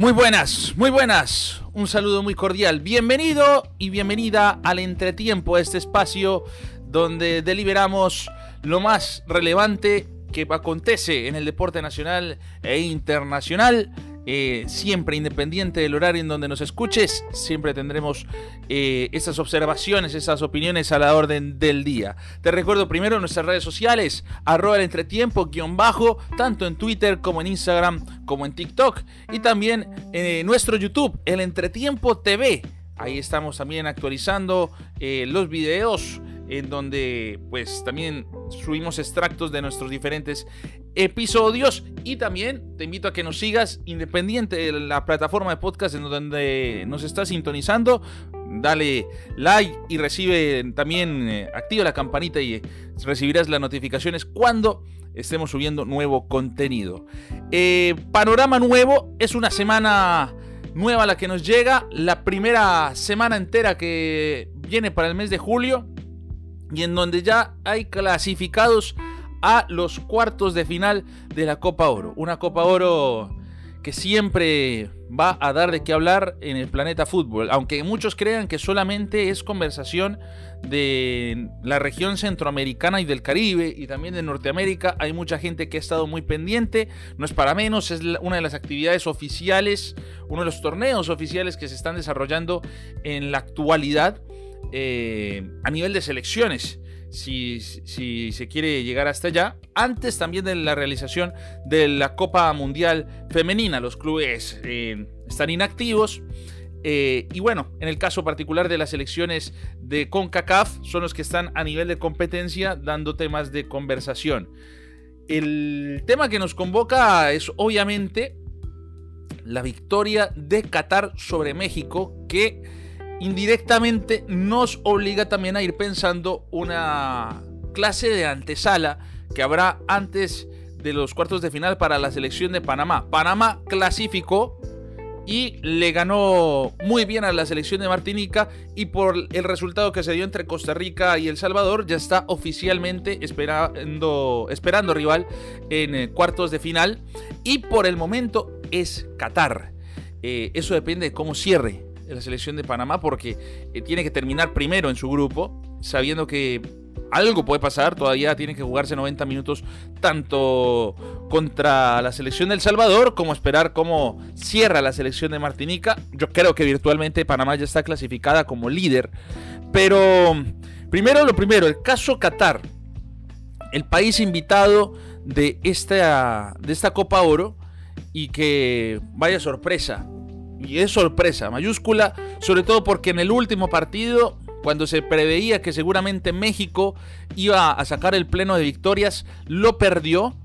Muy buenas, muy buenas. Un saludo muy cordial. Bienvenido y bienvenida al entretiempo, este espacio donde deliberamos lo más relevante que acontece en el deporte nacional e internacional eh, siempre independiente del horario en donde nos escuches, siempre tendremos eh, esas observaciones, esas opiniones a la orden del día. Te recuerdo primero nuestras redes sociales, arroba el entretiempo, guion bajo, tanto en Twitter como en Instagram, como en TikTok, y también en nuestro YouTube, el entretiempo TV. Ahí estamos también actualizando eh, los videos en donde pues también subimos extractos de nuestros diferentes episodios y también te invito a que nos sigas independiente de la plataforma de podcast en donde nos estás sintonizando. Dale like y recibe también, eh, activa la campanita y recibirás las notificaciones cuando estemos subiendo nuevo contenido. Eh, panorama nuevo, es una semana nueva la que nos llega, la primera semana entera que viene para el mes de julio y en donde ya hay clasificados a los cuartos de final de la Copa Oro. Una Copa Oro que siempre va a dar de qué hablar en el planeta fútbol, aunque muchos crean que solamente es conversación de la región centroamericana y del Caribe y también de Norteamérica, hay mucha gente que ha estado muy pendiente, no es para menos, es una de las actividades oficiales, uno de los torneos oficiales que se están desarrollando en la actualidad eh, a nivel de selecciones si, se quiere llegar hasta allá. Antes también de la realización de la Copa Mundial Femenina, los clubes eh, están inactivos. Eh, y bueno, en el caso particular de las elecciones de CONCACAF, son los que están a nivel de competencia dando temas de conversación. El tema que nos convoca es obviamente la victoria de Qatar sobre México, que indirectamente nos obliga también a ir pensando una clase de antesala que habrá antes de los cuartos de final para la selección de Panamá. Panamá clasificó y le ganó muy bien a la selección de Martinica y por el resultado que se dio entre Costa Rica y El Salvador ya está oficialmente esperando, esperando rival en eh, cuartos de final y por el momento es Qatar. Eh, eso depende de cómo cierre la selección de Panamá porque eh, tiene que terminar primero en su grupo, sabiendo que algo puede pasar, todavía tiene que jugarse 90 minutos tanto contra la selección del Salvador como esperar cómo cierra la selección de Martinica. Yo creo que virtualmente Panamá ya está clasificada como líder, pero primero lo primero, el caso Qatar, el país invitado de esta, de esta Copa Oro y que vaya sorpresa, y es sorpresa mayúscula, sobre todo porque en el último partido, cuando se preveía que seguramente México iba a sacar el pleno de victorias, lo perdió.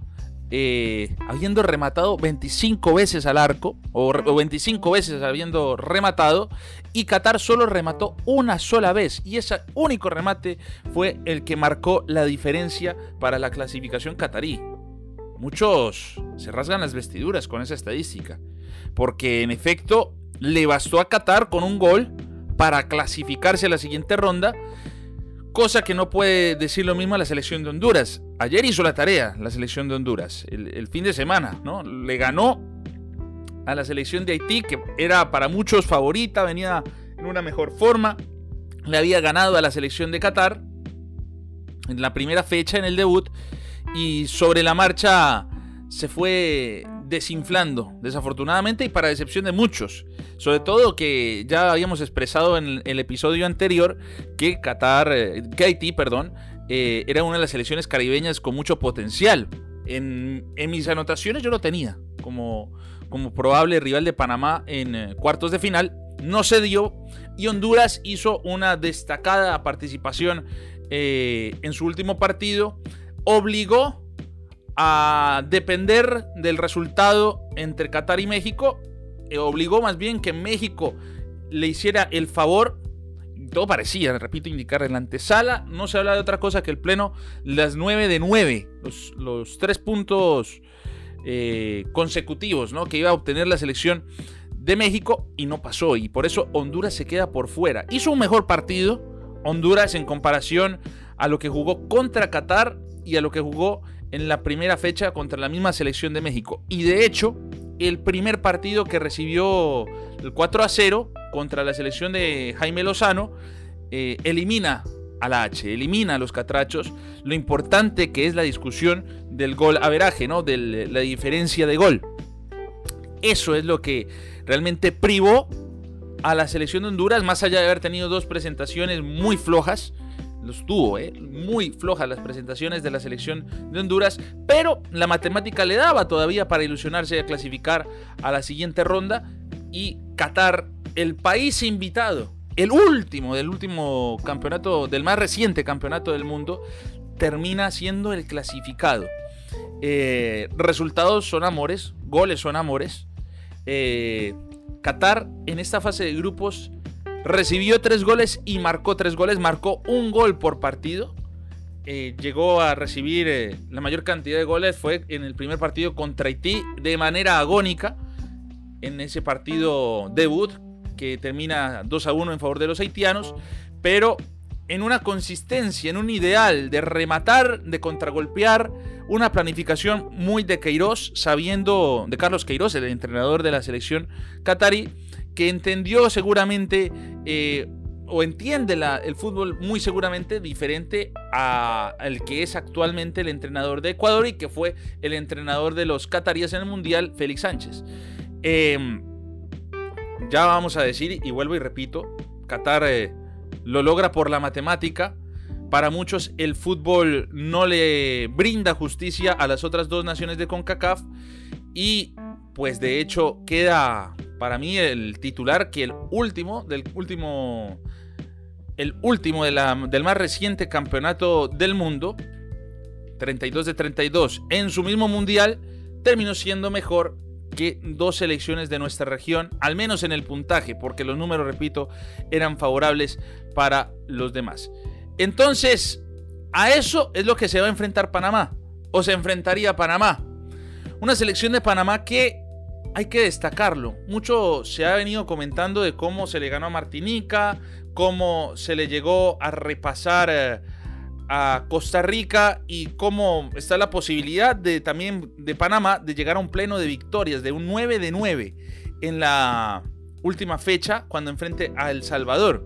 Eh, habiendo rematado 25 veces al arco, o, 25 veces habiendo rematado, y Qatar solo remató una sola vez, y ese único remate fue el que marcó la diferencia para la clasificación catarí. Muchos se rasgan las vestiduras con esa estadística porque en efecto le bastó a Qatar con un gol para clasificarse a la siguiente ronda, cosa que no puede decir lo mismo a la selección de Honduras. Ayer hizo la tarea la selección de Honduras, el, fin de semana, ¿no? Le ganó a la selección de Haití, que era para muchos favorita, venía en una mejor forma. Le había ganado a la selección de Qatar en la primera fecha, en el debut, y sobre la marcha se fue desinflando, desafortunadamente y para decepción de muchos. Sobre todo que ya habíamos expresado en el episodio anterior que Qatar, eh, que Haití, perdón, eh, era una de las selecciones caribeñas con mucho potencial. En, mis anotaciones yo lo tenía como, como probable rival de Panamá en eh, cuartos de final. No se dio y Honduras hizo una destacada participación en su último partido. Obligó a depender del resultado entre Qatar y México. Eh, obligó más bien que México le hiciera el favor. Todo parecía, repito, indicar en la antesala. No se habla de otra cosa que el pleno, las 9 de 9, los, tres puntos eh, consecutivos ¿no? que iba a obtener la selección de México y no pasó. Y por eso Honduras se queda por fuera. Hizo un mejor partido Honduras en comparación a lo que jugó contra Qatar y a lo que jugó en la primera fecha contra la misma selección de México. Y de hecho, el primer partido que recibió el 4 a 0 contra la selección de Jaime Lozano, eh, elimina a la H, elimina a los catrachos, lo importante que es la discusión del gol averaje, ¿no? de la diferencia de gol. Eso es lo que realmente privó a la selección de Honduras, más allá de haber tenido dos presentaciones muy flojas, los tuvo, ¿eh? muy flojas las presentaciones de la selección de Honduras, pero la matemática le daba todavía para ilusionarse a clasificar a la siguiente ronda y Qatar, el país invitado, el último del último campeonato, del más reciente campeonato del mundo, termina siendo el clasificado. Eh, resultados son amores, goles son amores. Eh, Qatar en esta fase de grupos recibió tres goles y marcó tres goles, marcó un gol por partido. Eh, llegó a recibir la mayor cantidad de goles, fue en el primer partido contra Haití de manera agónica, en ese partido debut que termina 2 a 1 en favor de los haitianos, pero en una consistencia, en un ideal de rematar, de contragolpear, una planificación muy de Queiroz, sabiendo, de Carlos Queiroz, el entrenador de la selección qatarí, que entendió seguramente eh, o entiende el fútbol muy seguramente diferente al que es actualmente el entrenador de Ecuador y que fue el entrenador de los cataríes en el Mundial, Félix Sánchez. Em, ya vamos a decir, y vuelvo y repito, Qatar eh, lo logra por la matemática. Para muchos el fútbol no le brinda justicia a las otras dos naciones de CONCACAF y pues de hecho queda para mí el titular que el último del último el último del más reciente campeonato del mundo 32 de 32 en su mismo mundial terminó siendo mejor que dos selecciones de nuestra región, al menos en el puntaje, porque los números, repito, eran favorables para los demás. Entonces, a eso es lo que se va a enfrentar Panamá, o se enfrentaría Panamá. Una selección de Panamá que hay que destacarlo. Mucho se ha venido comentando de cómo se le ganó a Martinica, cómo se le llegó a repasar eh, a Costa Rica y cómo está la posibilidad de también de Panamá de llegar a un pleno de victorias, de un 9 de 9 en la última fecha cuando enfrente a El Salvador.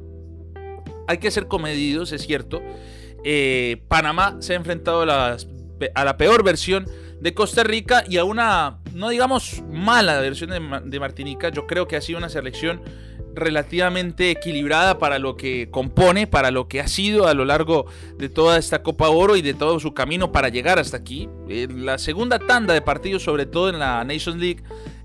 Hay que ser comedidos, es cierto. Eh, Panamá se ha enfrentado a la, peor versión de Costa Rica y a una, no digamos mala versión de, Martinica. Yo creo que ha sido una selección relativamente equilibrada para lo que compone, para lo que ha sido a lo largo de toda esta Copa Oro y de todo su camino para llegar hasta aquí. la segunda tanda de partidos, sobre todo en la Nations League,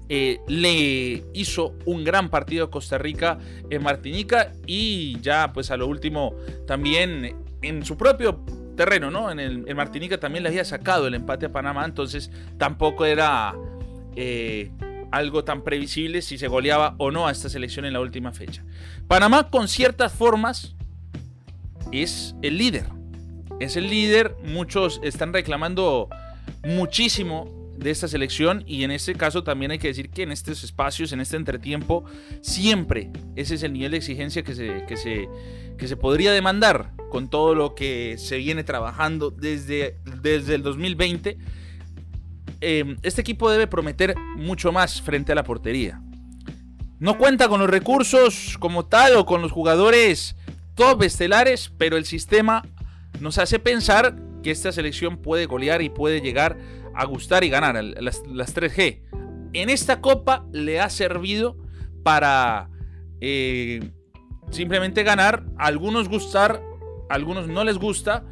eh, le hizo un gran partido a Costa Rica en Martinica y ya pues a lo último también en su propio terreno, ¿no? En, el, Martinica también le había sacado el empate a Panamá, entonces tampoco era... Eh, algo tan previsible si se goleaba o no a esta selección en la última fecha. Panamá con ciertas formas es el líder. Es el líder, muchos están reclamando muchísimo de esta selección y en este caso también hay que decir que en estos espacios, en este entretiempo, siempre ese es el nivel de exigencia que se, que se, que se podría demandar con todo lo que se viene trabajando desde, desde el 2020 Em, este equipo debe prometer mucho más frente a la portería. No cuenta con los recursos como tal o con los jugadores top estelares, pero el sistema nos hace pensar que esta selección puede golear y puede llegar a gustar y ganar las, 3G. En esta copa le ha servido para eh, simplemente ganar, algunos gustar, algunos no les gusta,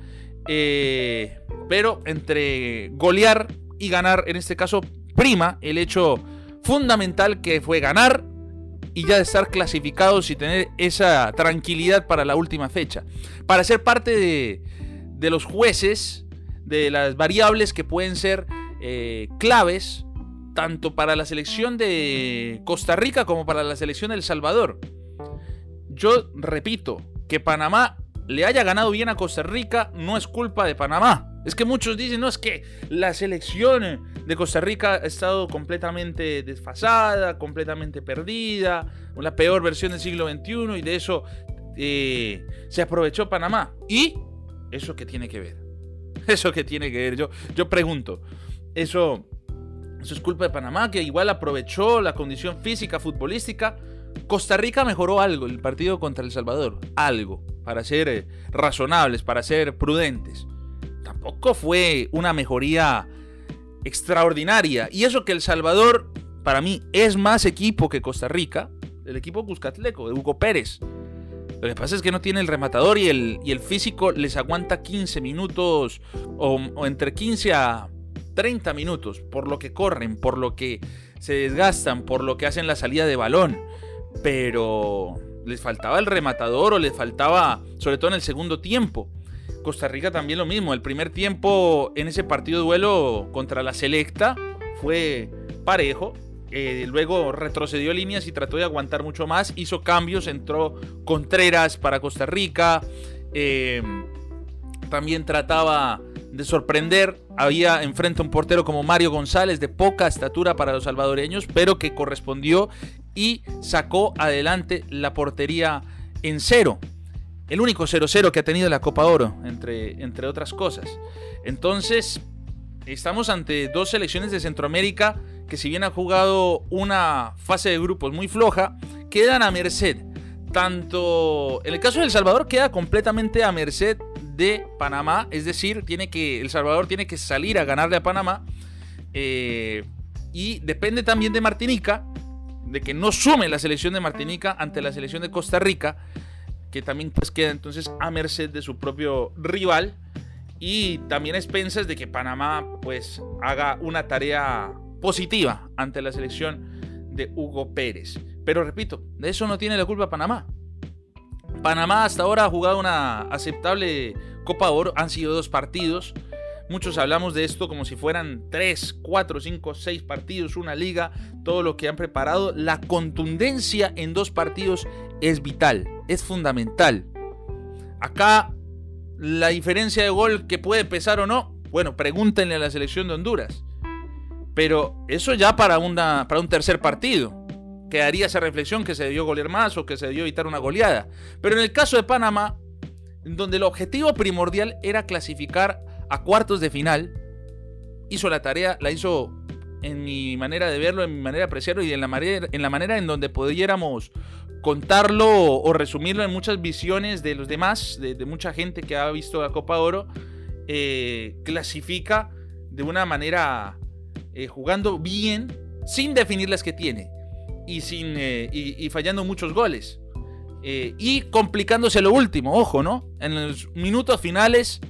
eh, pero entre golear y ganar, en este caso, prima el hecho fundamental que fue ganar y ya de estar clasificados y tener esa tranquilidad para la última fecha. Para ser parte de, los jueces, de las variables que pueden ser eh, claves, tanto para la selección de Costa Rica como para la selección de El Salvador. Yo repito, que Panamá le haya ganado bien a Costa Rica no es culpa de Panamá. Es que muchos dicen, no, es que la selección de Costa Rica ha estado completamente desfasada, completamente perdida, la peor versión del siglo XXI y de eso eh, se aprovechó Panamá. ¿Y eso qué tiene que ver? ¿Eso qué tiene que ver? Yo, yo pregunto, ¿eso Eso es culpa de Panamá, que igual aprovechó la condición física, futbolística. Costa Rica mejoró algo el partido contra El Salvador. Algo. Para ser eh, razonables, para ser prudentes. Tampoco fue una mejoría extraordinaria. Y eso que El Salvador, para mí, es más equipo que Costa Rica. El equipo Cuscatleco, de Hugo Pérez. Lo que pasa es que no tiene el rematador y el, y el físico les aguanta 15 minutos o, o entre 15 a 30 minutos, por lo que corren, por lo que se desgastan, por lo que hacen la salida de balón. Pero les faltaba el rematador o les faltaba, sobre todo en el segundo tiempo. Costa Rica también lo mismo. El primer tiempo en ese partido duelo contra la Selecta fue parejo. Eh, luego retrocedió líneas y trató de aguantar mucho más. Hizo cambios, entró Contreras para Costa Rica. Eh, también trataba de sorprender. Había enfrente un portero como Mario González, de poca estatura para los salvadoreños, pero que correspondió y sacó adelante la portería en cero. El único 0-0 que ha tenido la Copa Oro, entre, entre otras cosas. Entonces, estamos ante dos selecciones de Centroamérica que si bien han jugado una fase de grupos muy floja, quedan a merced. Tanto en el caso de El Salvador queda completamente a merced de Panamá, es decir, tiene que, El Salvador tiene que salir a ganarle a Panamá. Eh, y depende también de Martinica, de que no sume la selección de Martinica ante la selección de Costa Rica, que también pues queda entonces a merced de su propio rival. Y también a expensas de que Panamá pues haga una tarea positiva ante la selección de Hugo Pérez. Pero repito, de eso no tiene la culpa Panamá. Panamá hasta ahora ha jugado una aceptable Copa Oro, han sido dos partidos. Muchos hablamos de esto como si fueran 3, 4, 5, 6 partidos, una liga, todo lo que han preparado. La contundencia en dos partidos es vital, es fundamental. Acá la diferencia de gol que puede pesar o no, bueno, pregúntenle a la selección de Honduras. Pero eso ya para, para un tercer partido quedaría esa reflexión que se debió golear más o que se debió evitar una goleada. Pero en el caso de Panamá, donde el objetivo primordial era clasificar a cuartos de final, hizo la tarea, la hizo en mi manera de verlo, en mi manera de apreciarlo y en la manera en, la manera en donde pudiéramos contarlo o, resumirlo en muchas visiones de los demás, de, mucha gente que ha visto la Copa Oro, eh, clasifica de una manera eh, jugando bien sin definir las que tiene y, sin, eh, y, fallando muchos goles. Y complicándose lo último, ojo, ¿no? En los minutos finales,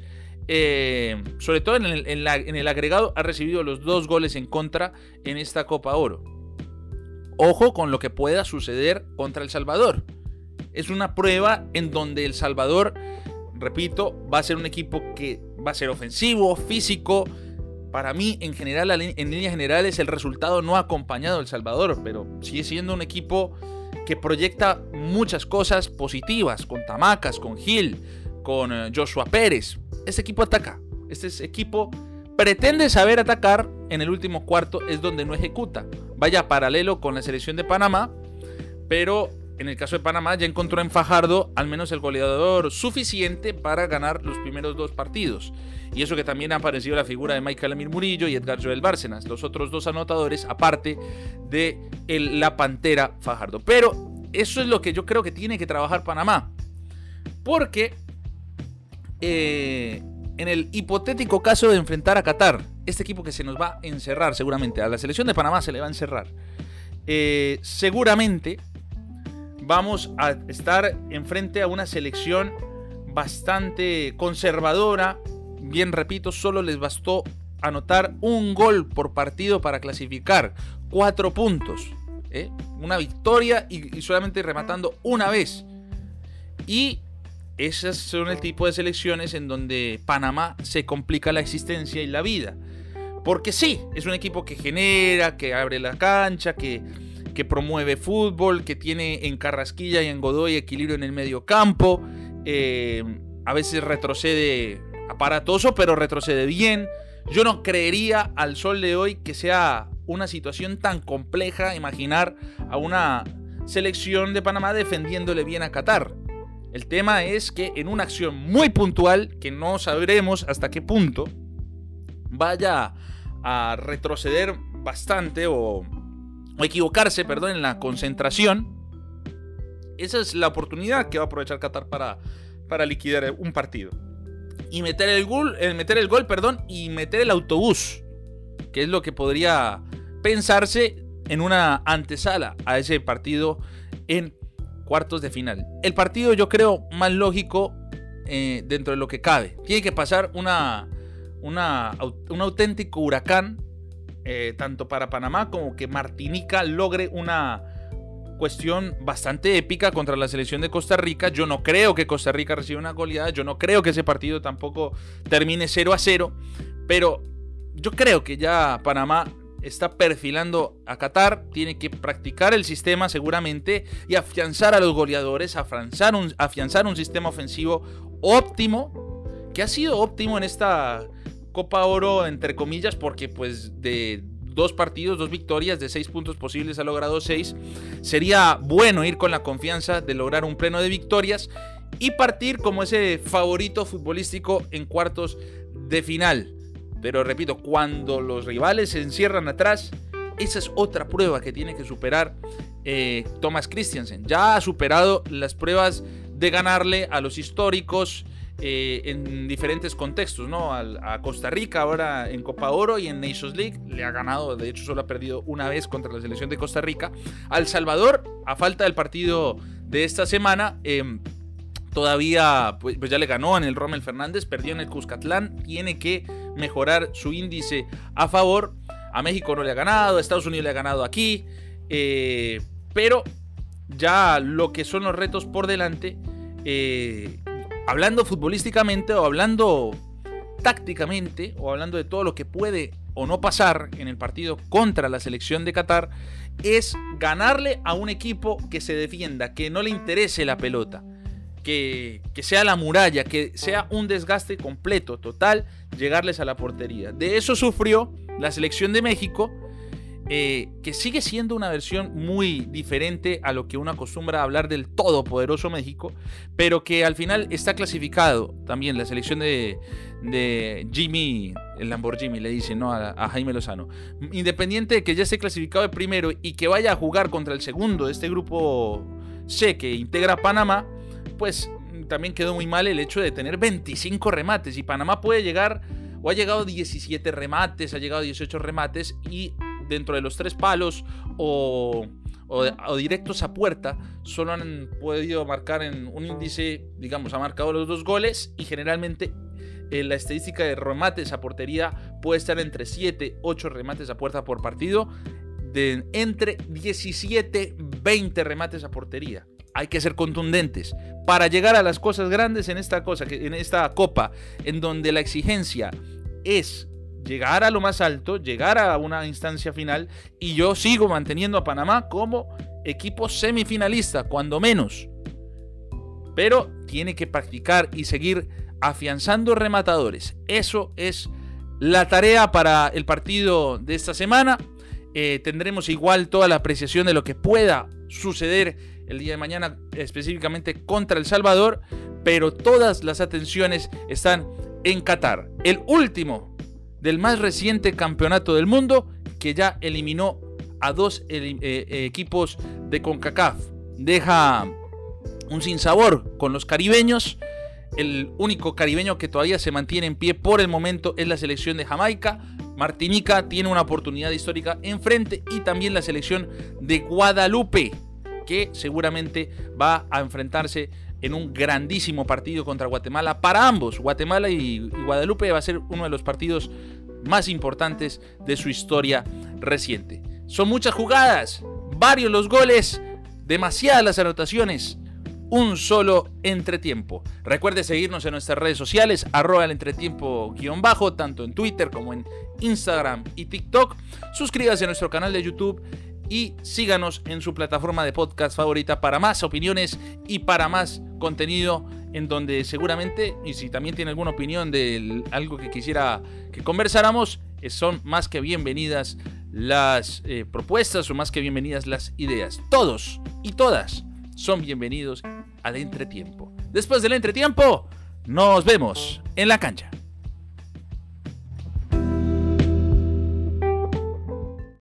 eh, sobre todo en el, agregado, ha recibido los dos goles en contra en esta Copa Oro. Ojo con lo que pueda suceder contra El Salvador. Es una prueba en donde El Salvador, repito, va a ser un equipo que va a ser ofensivo, físico, para mí, en general, en líneas generales, el resultado no ha acompañado a El Salvador, pero sigue siendo un equipo que proyecta muchas cosas positivas, con Tamacas, con Gil, con eh, Joshua Pérez. Este equipo ataca. Este equipo pretende saber atacar. En el último cuarto es donde no ejecuta. Vaya paralelo con la selección de Panamá, pero en el caso de Panamá ya encontró en Fajardo al menos el goleador suficiente para ganar los primeros dos partidos. Y eso que también ha aparecido la figura de Michael Amir Murillo y Edgar Joel Bárcenas, los otros dos anotadores, aparte de la Pantera Fajardo. Pero eso es lo que yo creo que tiene que trabajar Panamá. Porque eh, en el hipotético caso de enfrentar a Qatar, este equipo que se nos va a encerrar seguramente, a la selección de Panamá se le va a encerrar. Eh, seguramente vamos a estar enfrente a una selección bastante conservadora, Bien, repito, solo les bastó anotar un gol por partido para clasificar. Cuatro puntos. ¿eh? Una victoria y, solamente rematando una vez. Y esas son el tipo de selecciones en donde Panamá se complica la existencia y la vida. Porque sí, es un equipo que genera, que abre la cancha, que, que promueve fútbol, que tiene en Carrasquilla y en Godoy equilibrio en el medio campo. Eh, a veces retrocede aparatoso, pero retrocede bien. Yo no creería al sol de hoy que sea una situación tan compleja imaginar a una selección de Panamá defendiéndole bien a Qatar. El tema es que en una acción muy puntual, que no sabremos hasta qué punto, vaya a retroceder bastante o, equivocarse, perdón, en la concentración, esa es la oportunidad que va a aprovechar Qatar para, para liquidar un partido. Y meter el gol, el meter el gol, perdón, y meter el autobús, que es lo que podría pensarse en una antesala a ese partido en cuartos de final. El partido yo creo más lógico eh, dentro de lo que cabe. Tiene que pasar una, un auténtico huracán, eh, tanto para Panamá como que Martinica logre una cuestión bastante épica contra la selección de Costa Rica. Yo no creo que Costa Rica reciba una goleada. Yo no creo que ese partido tampoco termine 0 a 0. Pero yo creo que ya Panamá está perfilando a Qatar, tiene que practicar el sistema seguramente y afianzar a los goleadores, afianzar un, sistema ofensivo óptimo, que ha sido óptimo en esta Copa Oro, entre comillas, porque pues de dos partidos, dos victorias, de seis puntos posibles ha logrado seis. Sería bueno ir con la confianza de lograr un pleno de victorias y partir como ese favorito futbolístico en cuartos de final. Pero repito, cuando los rivales se encierran atrás, esa es otra prueba que tiene que superar eh, Thomas Christiansen. Ya ha superado las pruebas de ganarle a los históricos eh, en diferentes contextos, ¿no? A, Costa Rica ahora en Copa Oro y en Nations League le ha ganado, de hecho solo ha perdido una vez contra la selección de Costa Rica. Al Salvador, a falta del partido de esta semana, em, todavía pues, pues, ya le ganó en el Rommel Fernández, perdió en el Cuscatlán, tiene que mejorar su índice a favor. A México no le ha ganado, a Estados Unidos le ha ganado aquí, eh, pero ya lo que son los retos por delante, eh, hablando futbolísticamente o hablando tácticamente o hablando de todo lo que puede o no pasar en el partido contra la selección de Qatar, es ganarle a un equipo que se defienda, que no le interese la pelota que, sea la muralla, que sea un desgaste completo, total, llegarles a la portería. De eso sufrió la selección de México, eh, que sigue siendo una versión muy diferente a lo que uno acostumbra hablar del todopoderoso México, pero que al final está clasificado también la selección de, Jimmy, el Lamborghini, le dicen ¿no? a, a, Jaime Lozano. Independiente de que ya esté clasificado de primero y que vaya a jugar contra el segundo de este grupo C que integra Panamá, pues también quedó muy mal el hecho de tener 25 remates y Panamá puede llegar o ha llegado 17 remates, ha llegado 18 remates y dentro de los tres palos o, directos a puerta solo han podido marcar en un índice, digamos, ha marcado los dos goles y generalmente eh, la estadística de remates a portería puede estar entre 7, 8 remates a puerta por partido, de entre 17, 20 remates a portería hay que ser contundentes para llegar a las cosas grandes en esta cosa, en esta copa, en donde la exigencia es llegar a lo más alto, llegar a una instancia final y yo sigo manteniendo a Panamá como equipo semifinalista, cuando menos. Pero tiene que practicar y seguir afianzando rematadores. Eso es la tarea para el partido de esta semana. Eh, tendremos igual toda la apreciación de lo que pueda suceder el día de mañana específicamente contra El Salvador, pero todas las atenciones están en Qatar, el último del más reciente campeonato del mundo que ya eliminó a dos eh, eh, equipos de CONCACAF. Deja un sinsabor con los caribeños. El único caribeño que todavía se mantiene en pie por el momento es la selección de Jamaica. Martinica tiene una oportunidad histórica enfrente y también la selección de Guadalupe que seguramente va a enfrentarse en un grandísimo partido contra Guatemala para ambos. Guatemala y, Guadalupe va a ser uno de los partidos más importantes de su historia reciente. Son muchas jugadas, varios los goles, demasiadas las anotaciones, un solo entretiempo. Recuerde seguirnos en nuestras redes sociales, arroba el entretiempo guion bajo, tanto en Twitter como en Instagram y TikTok. Suscríbase a nuestro canal de YouTube y síganos en su plataforma de podcast favorita para más opiniones y para más contenido en donde seguramente, y si también tiene alguna opinión de algo que quisiera que conversáramos, eh, son más que bienvenidas las eh, propuestas o más que bienvenidas las ideas. Todos y todas son bienvenidos al entretiempo. Después del entretiempo, nos vemos en la cancha.